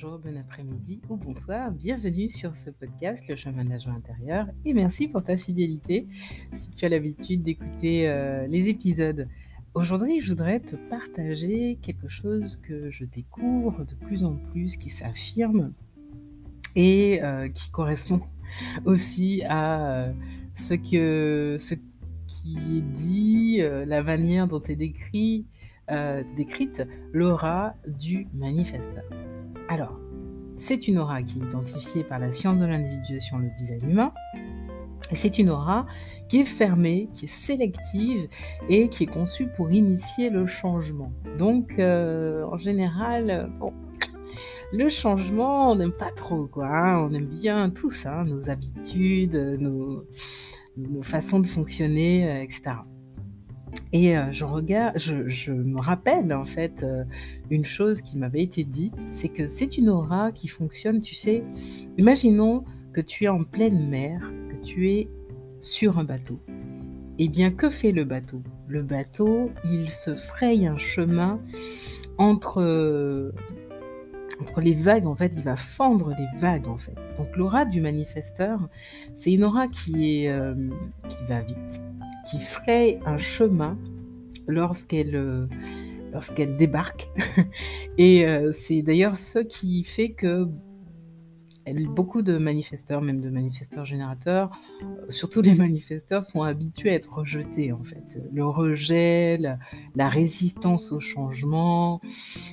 bonjour, bon après-midi ou bonsoir. Bienvenue sur ce podcast, Le chemin de intérieur. Et merci pour ta fidélité si tu as l'habitude d'écouter euh, les épisodes. Aujourd'hui, je voudrais te partager quelque chose que je découvre de plus en plus, qui s'affirme et euh, qui correspond aussi à euh, ce, que, ce qui est dit, la manière dont est décrit décrite l'aura du manifesteur. Alors, c'est une aura qui est identifiée par la science de l'individuation, le design humain. C'est une aura qui est fermée, qui est sélective et qui est conçue pour initier le changement. Donc, euh, en général, le changement, on n'aime pas trop, quoi. Hein. on aime bien tout ça, nos habitudes, nos, nos façons de fonctionner, euh, etc. Et euh, je regarde, je, me rappelle en fait euh, une chose qui m'avait été dite, c'est que c'est une aura qui fonctionne, tu sais. Imaginons que tu es en pleine mer, que tu es sur un bateau. Eh bien, que fait le bateau? Le bateau, il se fraye un chemin entre entre les vagues, en fait, il va fendre les vagues, en fait. Donc l'aura du manifesteur, c'est une aura qui est euh, qui va vite, qui fraye un chemin lorsqu'elle euh, lorsqu'elle débarque. Et euh, c'est d'ailleurs ce qui fait que beaucoup de manifesteurs, même de manifesteurs générateurs, euh, surtout les manifesteurs, sont habitués à être rejetés en fait. Le rejet, la, résistance au changement,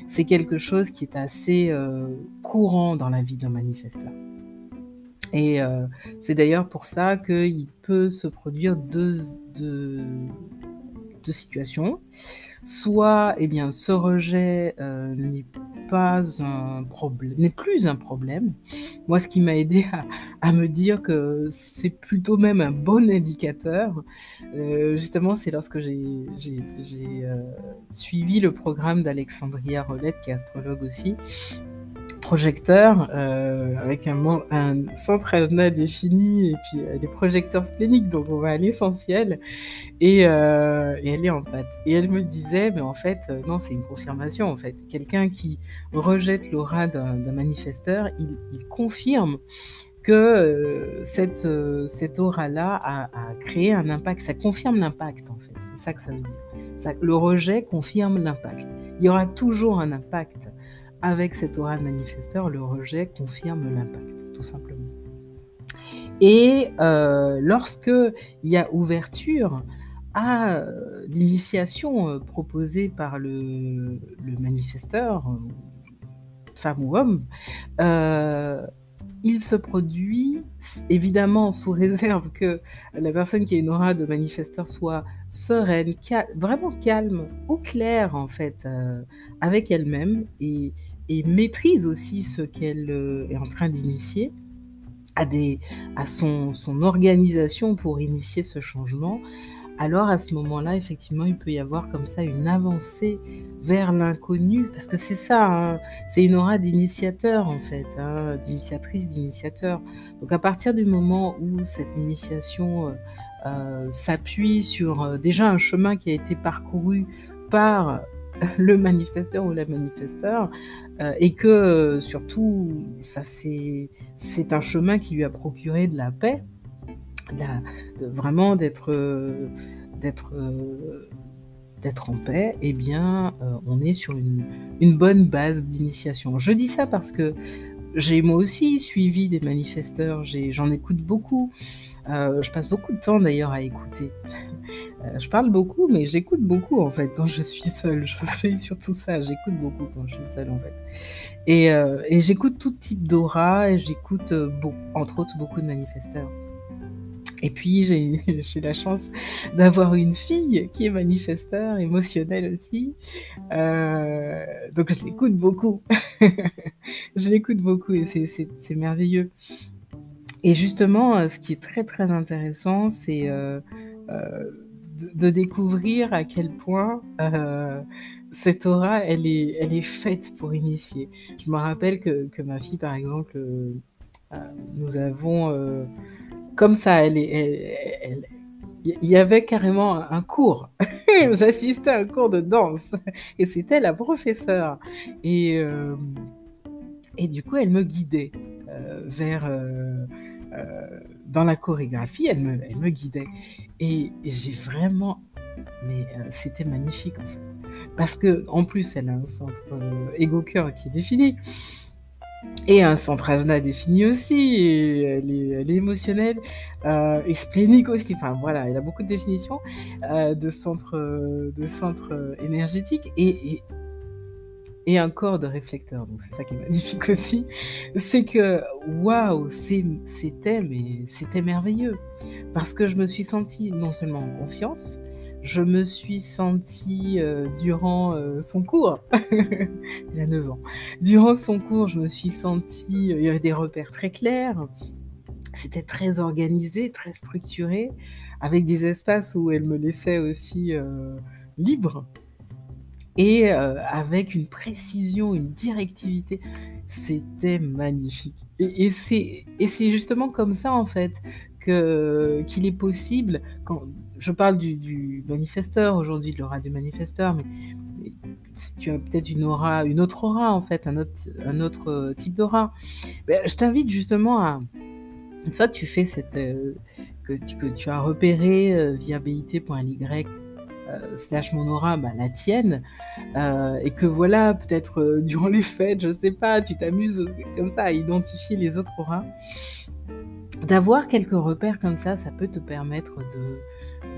c'est quelque chose qui est assez courant dans la vie d'un manifesteur. Et c'est d'ailleurs pour ça qu'il peut se produire deux, situations. Soit, eh bien, ce rejet euh, n'est pas un problème, n'est plus un problème. Moi, ce qui m'a aidé à, me dire que c'est plutôt même un bon indicateur, euh, justement, c'est lorsque j'ai suivi le programme d'Alexandria Rolette, qui est astrologue aussi, projecteurs euh, avec un, un centre ajna défini et puis euh, des projecteurs spléniques. Donc on va à l'essentiel et, euh, elle est en pâte. Et elle me disait, mais en fait, non, c'est une confirmation en fait. Quelqu'un qui rejette l'aura d'un manifesteur, il, confirme que cette, cette aura-là a, créé un impact. Ça confirme l'impact en fait. C'est ça que ça veut dire. Le rejet confirme l'impact. Il y aura toujours un impact avec aura de manifesteur, le rejet confirme l'impact, tout simplement. Et euh, lorsque il y a ouverture à euh, l'initiation euh, proposée par le, manifesteur, femme ou homme, il se produit, évidemment sous réserve que la personne qui a une aura de manifesteur soit sereine, vraiment calme, au clair en fait, avec elle-même et, maîtrise aussi ce qu'elle euh, est en train d'initier, à, son, organisation pour initier ce changement, alors à ce moment-là, effectivement, il peut y avoir comme ça une avancée vers l'inconnu, parce que c'est ça, hein, c'est une aura d'initiateur en fait, hein, d'initiatrice, d'initiateur. Donc à partir du moment où cette initiation euh, euh, s'appuie sur déjà un chemin qui a été parcouru par le manifesteur ou la manifesteur, euh, et que euh, surtout, ça c'est, un chemin qui lui a procuré de la paix, vraiment d'être, en paix, eh bien, euh, on est sur une bonne base d'initiation. Je dis ça parce que j'ai moi aussi suivi des manifesteurs, j'en écoute beaucoup. Euh, je passe beaucoup de temps d'ailleurs à écouter. Euh, je parle beaucoup, mais j'écoute beaucoup en fait quand je suis seule. Je fais surtout ça, j'écoute beaucoup quand je suis seule en fait. Et, euh, j'écoute tout type d'aura et j'écoute entre autres beaucoup de manifesteurs. Et puis j'ai la chance d'avoir une fille qui est manifesteur, émotionnelle aussi. donc je l'écoute beaucoup. je l'écoute beaucoup et c'est merveilleux. Et justement, euh, ce qui est très très intéressant, c'est euh, euh, de, découvrir à quel point cette aura, elle est, elle est faite pour initier. Je me rappelle que, que ma fille, par exemple, nous avons, comme ça, elle est, il y avait carrément un cours. J'assistais à un cours de danse et c'était la professeure. Et Et du coup, elle me guidait vers dans la chorégraphie, elle me, elle me guidait. Et, j'ai vraiment, mais c'était magnifique en fait. Parce que en plus, elle a un centre égo-cœur qui est défini. Et un centre ajna défini aussi, et elle est, émotionnelle, euh, et splénique aussi. Enfin voilà, elle a beaucoup de définitions euh, de centre, de centre énergétique et, un corps de réflecteur. Donc c'est ça qui est magnifique aussi. C'est que waouh, c'était merveilleux parce que je me suis sentie non seulement en confiance, je me suis sentie euh, durant euh, son cours, il a 9 ans, durant son cours, je me suis sentie, euh, il y avait des repères très clairs, c'était très organisé, très structuré, avec des espaces où elle me laissait aussi libre, et avec une précision, une directivité, c'était magnifique. Et, c'est justement comme ça, en fait, qu'il est possible, quand, je parle du, manifesteur aujourd'hui, de l'aura du manifesteur, mais, tu as peut-être une aura, une autre aura en fait, un autre, un autre euh, type d'aura. Ben, je t'invite justement à, une fois que tu fais cette, euh, que, tu, as repéré euh, via slash mon aura, ben, la tienne, et que voilà, peut-être durant les fêtes, je sais pas, tu t'amuses comme ça à identifier les autres auras. D'avoir quelques repères comme ça, ça peut te permettre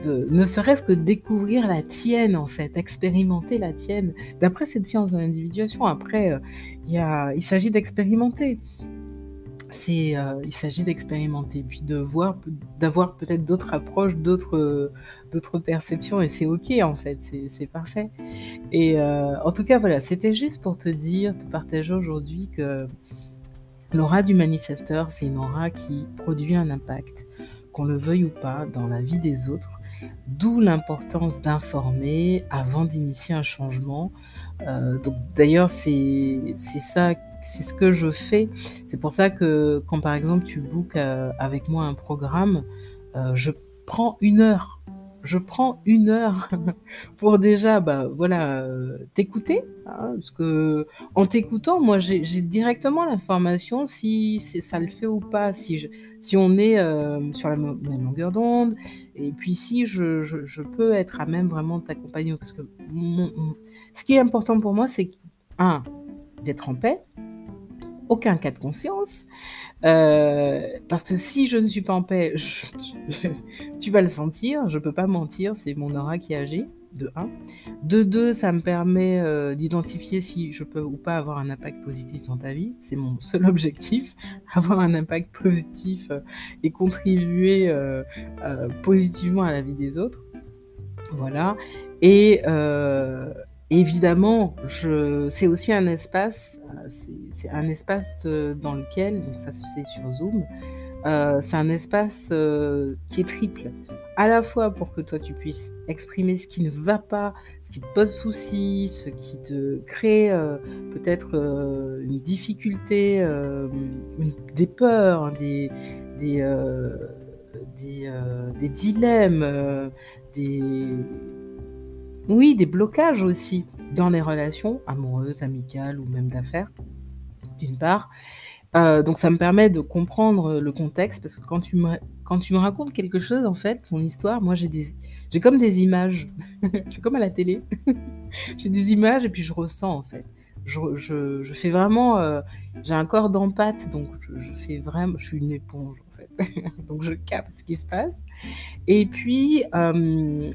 de, ne serait-ce que découvrir la tienne en fait, expérimenter la tienne. D'après cette science de l'individuation, après, euh, il s'agit d'expérimenter. C'est, euh, il s'agit d'expérimenter, puis de voir, d'avoir peut-être d'autres approches, d'autres, d'autres perceptions, et c'est ok en fait, c'est, parfait. Et euh, en tout cas, voilà, c'était juste pour te dire, te partager aujourd'hui que l'aura du manifesteur, c'est une aura qui produit un impact, qu'on le veuille ou pas, dans la vie des autres D'où l'importance d'informer avant d'initier un changement. Euh, d'ailleurs, c'est ça, c'est ce que je fais. C'est pour ça que quand par exemple tu bookes euh, avec moi un programme, euh, je prends une heure je prends une heure pour déjà, bah, voilà, euh, t'écouter, hein, parce que en t'écoutant, moi, j'ai directement l'information si ça le fait ou pas, si, si on est sur la même longueur d'onde, et puis si je, peux être à même vraiment de t'accompagner, parce que ce qui est important pour moi, c'est un, d'être en paix, aucun cas de conscience, euh, parce que si je ne suis pas en paix, tu vas le sentir, je peux pas mentir, c'est mon aura qui agit, de 1. De 2, ça me permet euh, d'identifier si je peux ou pas avoir un impact positif dans ta vie, c'est mon seul objectif, avoir un impact positif euh, et contribuer positivement à la vie des autres. Voilà. Et, Évidemment, c'est aussi un espace, euh, c'est un espace euh, dans lequel, donc ça fait sur Zoom, euh, c'est un espace qui est triple. À la fois pour que toi tu puisses exprimer ce qui ne va pas, ce qui te pose souci, ce qui te crée peut-être une difficulté, des peurs, des, des dilemmes, des oui, des blocages aussi dans les relations amoureuses, amicales ou même d'affaires, d'une part. Euh, donc ça me permet de comprendre le contexte parce que quand tu me, quand tu me racontes quelque chose, en fait, ton histoire, moi j'ai des, j'ai comme des images. C'est comme à la télé. j'ai des images et puis je ressens en fait. Je, je, je fais vraiment, euh, j'ai un corps d'empathie, donc je, fais vraiment, je suis une éponge en fait. donc je capte ce qui se passe. Et puis euh,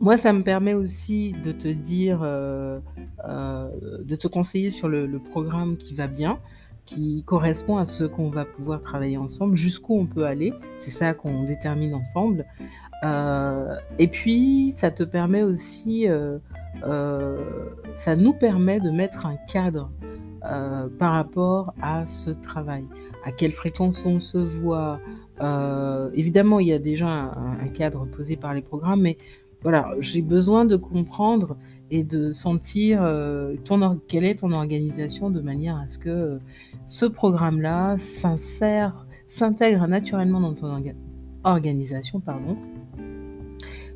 moi, ça me permet aussi de te dire, euh, euh, de te conseiller sur le, programme qui va bien, qui correspond à ce qu'on va pouvoir travailler ensemble, jusqu'où on peut aller. C'est ça qu'on détermine ensemble. Euh, et puis, ça te permet aussi, ça nous permet de mettre un cadre par rapport à ce travail. À quelle fréquence on se voit. évidemment, il y a déjà un, un cadre posé par les programmes, mais voilà, j'ai besoin de comprendre et de sentir euh, quelle est ton organisation de manière à ce que euh, ce programme-là s'intègre naturellement dans ton organisation, pardon,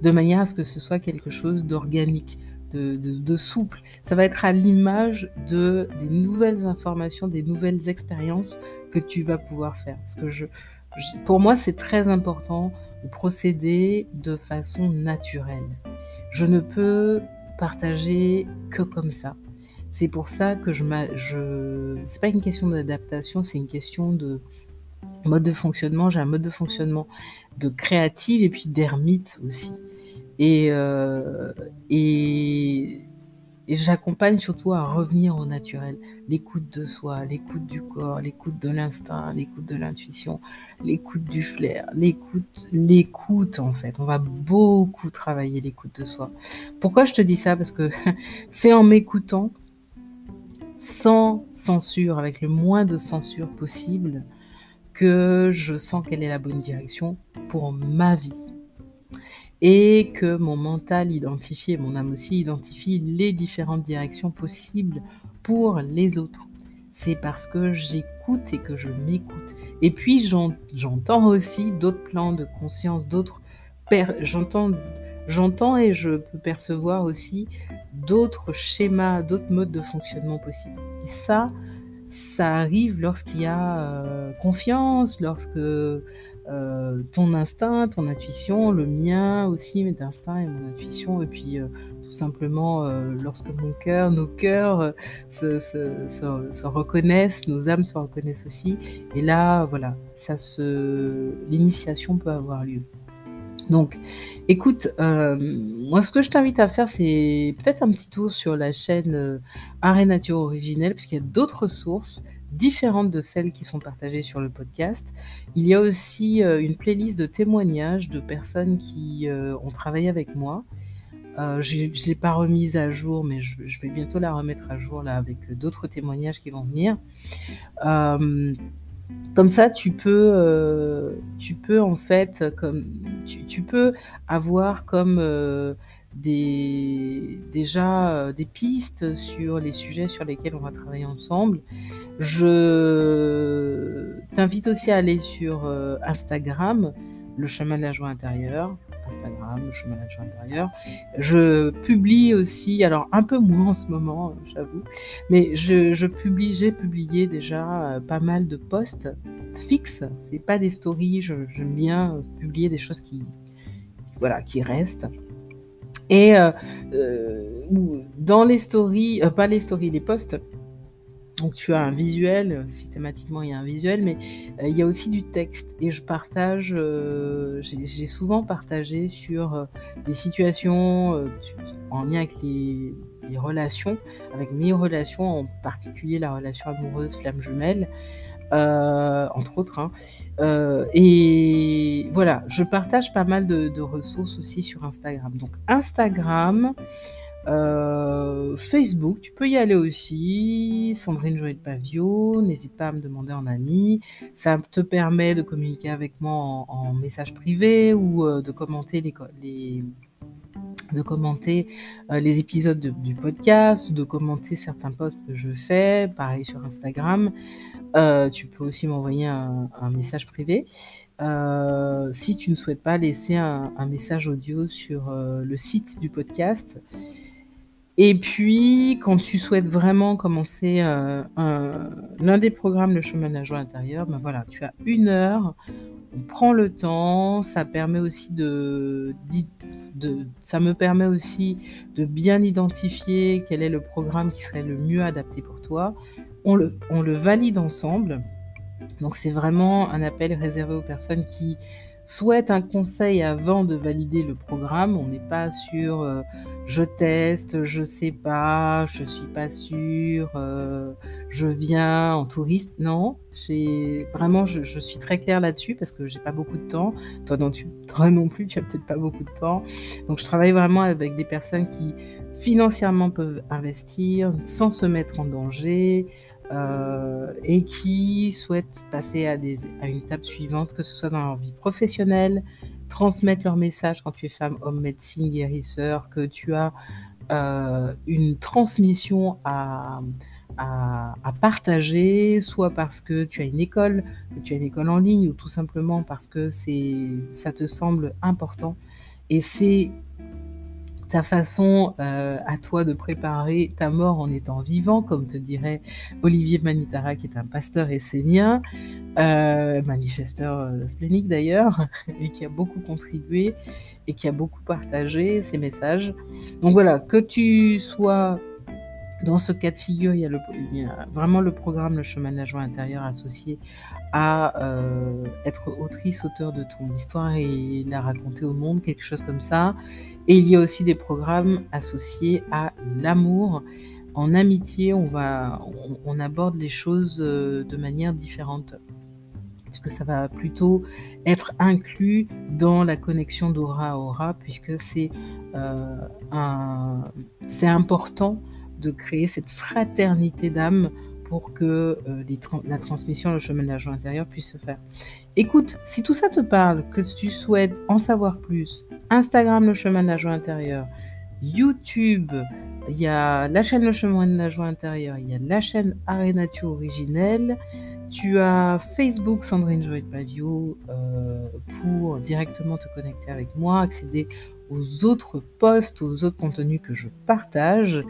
de manière à ce que ce soit quelque chose d'organique, de, souple. Ça va être à l'image de, des nouvelles informations, des nouvelles expériences que tu vas pouvoir faire. Parce que je, pour moi, c'est très important procéder de façon naturelle. Je ne peux partager que comme ça. C'est pour ça que je, je c'est pas une question d'adaptation, c'est une question de mode de fonctionnement. J'ai un mode de fonctionnement de créative et puis d'ermite aussi. Et, euh, et, et j'accompagne surtout à revenir au naturel. L'écoute de soi, l'écoute du corps, l'écoute de l'instinct, l'écoute de l'intuition, l'écoute du flair, l'écoute, l'écoute en fait. On va beaucoup travailler l'écoute de soi. Pourquoi je te dis ça? Parce que c'est en m'écoutant, sans censure, avec le moins de censure possible, que je sens quelle est la bonne direction pour ma vie et que mon mental identifie et mon âme aussi identifie les différentes directions possibles pour les autres. C'est parce que j'écoute et que je m'écoute. Et puis j'entends aussi d'autres plans de conscience, d'autres j'entends et je peux percevoir aussi d'autres schémas, d'autres modes de fonctionnement possibles. Et ça, ça arrive lorsqu'il y a euh, confiance, lorsque euh, ton instinct, ton intuition, le mien aussi, mes instincts et mon intuition, et puis euh, tout simplement euh, lorsque mon cœur, nos cœurs se, se, se, reconnaissent, nos âmes se reconnaissent aussi, et là, voilà, ça se, l'initiation peut avoir lieu. Donc, écoute, moi, ce que je t'invite à faire, c'est peut-être un petit tour sur la chaîne Arrêt Nature Originelle, puisqu'il y a d'autres ressources différentes de celles qui sont partagées sur le podcast. Il y a aussi euh, une playlist de témoignages de personnes qui euh, ont travaillé avec moi. Euh, je ne l'ai pas remise à jour, mais je, vais bientôt la remettre à jour là avec d'autres témoignages qui vont venir. comme ça, tu peux, tu peux en fait, comme tu, peux avoir comme des, déjà des pistes sur les sujets sur lesquels on va travailler ensemble. Je t'invite aussi à aller sur euh, Instagram, le chemin de la joie intérieure. Instagram, le chemin de la joie intérieure. Je publie aussi, alors un peu moins en ce moment, j'avoue, mais je, publie, j'ai publié déjà euh, pas mal de posts fixes. C'est pas des stories, j'aime bien publier des choses qui, voilà, qui restent. Et euh, dans les stories, pas les stories, les posts, donc tu as un visuel, systématiquement il y a un visuel, mais euh, il y a aussi du texte. Et je partage, euh, j'ai souvent partagé sur euh, des situations en lien avec les, relations, avec mes relations, en particulier la relation amoureuse flamme jumelle, entre autres. Hein. et voilà, je partage pas mal de, ressources aussi sur Instagram. Donc Instagram, euh, Facebook, tu peux y aller aussi. Sandrine Joël Pavio, n'hésite pas à me demander en ami. Ça te permet de communiquer avec moi en, message privé ou euh, de commenter les de commenter euh, les épisodes du podcast, de commenter certains posts que je fais, pareil sur Instagram. tu peux aussi m'envoyer un, message privé. si tu ne souhaites pas laisser un, message audio sur le site du podcast, et puis, quand tu souhaites vraiment commencer euh, l'un des programmes, le chemin de la joie intérieure, ben voilà, tu as une heure, on prend le temps, ça permet aussi de, ça me permet aussi de bien identifier quel est le programme qui serait le mieux adapté pour toi. On le, on le valide ensemble. Donc c'est vraiment un appel réservé aux personnes qui souhaitent un conseil avant de valider le programme. On n'est pas sur euh, je teste, je sais pas, je suis pas sûr, euh, je viens en touriste. Non, j'ai vraiment, je, suis très claire là-dessus parce que j'ai pas beaucoup de temps. Toi non, tu, toi non plus, tu as peut-être pas beaucoup de temps. Donc je travaille vraiment avec des personnes qui financièrement peuvent investir sans se mettre en danger, euh, et qui souhaitent passer à, des, à une étape suivante, que ce soit dans leur vie professionnelle, transmettre leur message quand tu es femme, homme, médecine, guérisseur, que tu as euh, une transmission à, à, à, partager, soit parce que tu as une école, que tu as une école en ligne, ou tout simplement parce que ça te semble important. Et c'est ta façon euh, à toi de préparer ta mort en étant vivant, comme te dirait Olivier Manitara, qui est un pasteur essénien, euh, manifesteur euh, splénique d'ailleurs, et qui a beaucoup contribué et qui a beaucoup partagé ses messages. Donc voilà, que tu sois dans ce cas de figure, il y a, le, vraiment le programme Le chemin de la joie intérieure associé à euh, être autrice, auteur de ton histoire et la raconter au monde, quelque chose comme ça. Et il y a aussi des programmes associés à l'amour. En amitié, on, va, on, aborde les choses euh, de manière différente puisque ça va plutôt être inclus dans la connexion d'aura à aura, puisque c'est euh, important de créer cette fraternité d'âme pour que euh, la transmission, le chemin de la joie intérieure puisse se faire. Écoute, si tout ça te parle, que tu souhaites en savoir plus, Instagram, le chemin de la joie intérieure, YouTube, il y a la chaîne Le chemin de la joie intérieure, il y a la chaîne Arénature originelle, tu as Facebook Sandrine Joël Pavio euh, pour directement te connecter avec moi, accéder aux autres posts, aux autres contenus que je partage.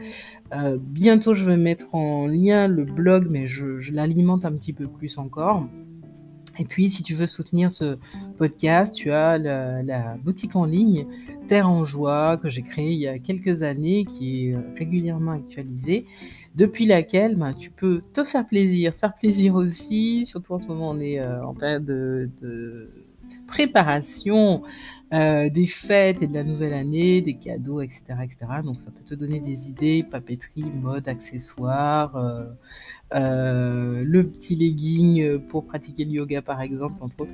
Euh, bientôt, je vais mettre en lien le blog, mais je, l'alimente un petit peu plus encore. Et puis, si tu veux soutenir ce podcast, tu as la, boutique en ligne Terre en Joie que j'ai créée il y a quelques années, qui est régulièrement actualisée, depuis laquelle ben, tu peux te faire plaisir, faire plaisir aussi. Surtout en ce moment, on est euh, en période de préparation euh, des fêtes et de la nouvelle année, des cadeaux, etc., etc. Donc ça peut te donner des idées, papeterie, mode, accessoires, euh, euh, le petit legging pour pratiquer le yoga par exemple, entre autres.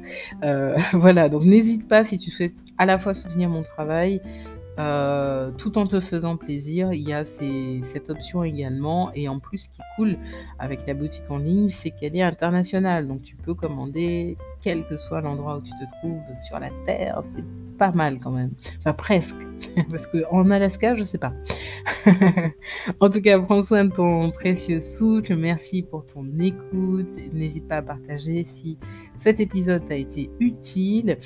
voilà, donc n'hésite pas si tu souhaites à la fois soutenir mon travail, euh, tout en te faisant plaisir. Il y a cette option également. Et en plus, ce qui est cool avec la boutique en ligne, c'est qu'elle est internationale. Donc tu peux commander quel que soit l'endroit où tu te trouves sur la Terre. C'est pas mal quand même. Enfin, presque. Parce qu'en Alaska, je sais pas. en tout cas, prends soin de ton précieux souffle. Merci pour ton écoute. N'hésite pas à partager si cet épisode t'a été utile.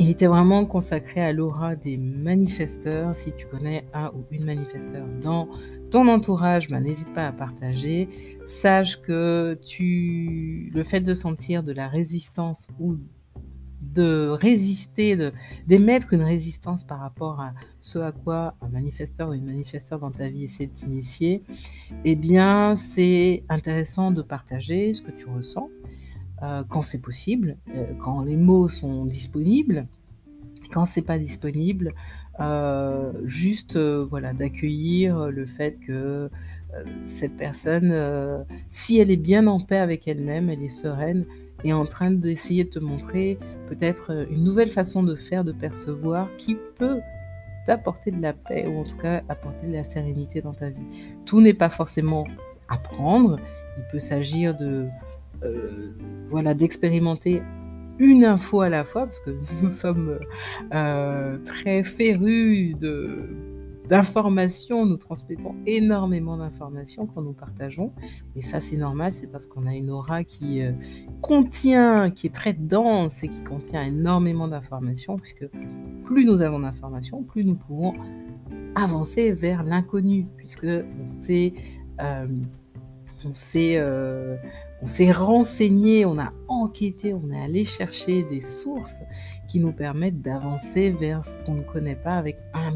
Il était vraiment consacré à l'aura des manifesteurs. Si tu connais un ou une manifesteur dans ton entourage, ben, n'hésite pas à partager. Sache que tu, le fait de sentir de la résistance ou de résister, d'émettre une résistance par rapport à ce à quoi un manifesteur ou une manifesteur dans ta vie essaie de t'initier, eh bien, c'est intéressant de partager ce que tu ressens euh, quand c'est possible, euh, quand les mots sont disponibles. Quand c'est pas disponible, euh, juste voilà d'accueillir le fait que cette personne, si elle est bien en paix avec elle-même, elle est sereine, est en train d'essayer de te montrer peut-être une nouvelle façon de faire, de percevoir, qui peut t'apporter de la paix ou en tout cas apporter de la sérénité dans ta vie. Tout n'est pas forcément à prendre. Il peut s'agir de euh, voilà, d'expérimenter une info à la fois, parce que nous sommes euh, très férus d'informations, nous transmettons énormément d'informations quand nous partageons, et ça c'est normal, c'est parce qu'on a une aura qui euh, contient, qui est très dense et qui contient énormément d'informations, puisque plus nous avons d'informations, plus nous pouvons avancer vers l'inconnu, puisque sait on s'est renseigné, on a enquêté, on est allé chercher des sources qui nous permettent d'avancer vers ce qu'on ne connaît pas avec un,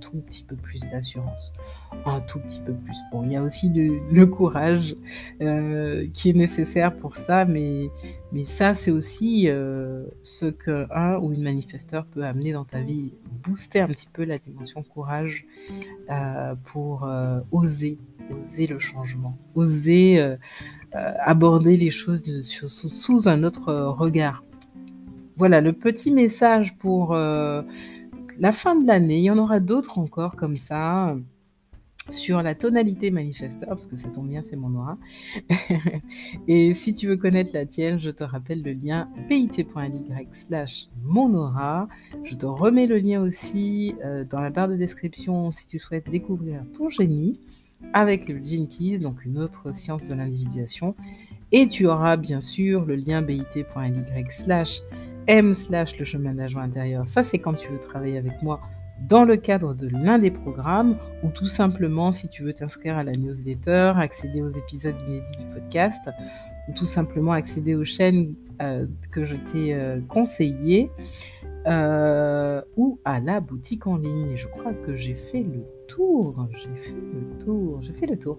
tout petit peu plus d'assurance, un tout petit peu plus. Bon, il y a aussi le courage euh, qui est nécessaire pour ça, mais, ça, c'est aussi euh, ce qu'un ou une manifesteur peut amener dans ta vie, booster un petit peu la dimension courage euh, pour oser, oser le changement, oser euh, aborder les choses sous, un autre euh, regard. Voilà le petit message pour euh, la fin de l'année. Il y en aura d'autres encore comme ça sur la tonalité manifesteur, parce que ça tombe bien, c'est mon aura. et si tu veux connaître la tienne, je te rappelle le lien pit.ly slash mon aura. Je te remets le lien aussi dans la barre de description si tu souhaites découvrir ton génie avec le Jinkies, donc une autre science de l'individuation. Et tu auras bien sûr le lien bit.ly slash m slash le chemin de intérieur. Ça, c'est quand tu veux travailler avec moi dans le cadre de l'un des programmes ou tout simplement si tu veux t'inscrire à la newsletter, accéder aux épisodes inédits du podcast ou tout simplement accéder aux chaînes euh, que je t'ai euh, conseillées euh, ou à la boutique en ligne. Je crois que j'ai fait le tour, j'ai fait le tour, j'ai fait le tour.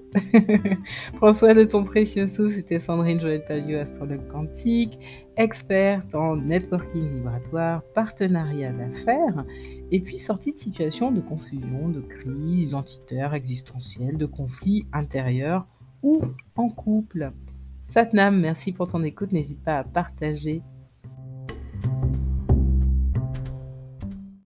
Prends soin de ton précieux sou, c'était Sandrine Joël Pavio, astrologue quantique, experte en networking vibratoire, partenariat d'affaires, et puis sortie de situations de confusion, de crise identitaire, existentielle, de conflits intérieurs ou en couple. Satnam, merci pour ton écoute, n'hésite pas à partager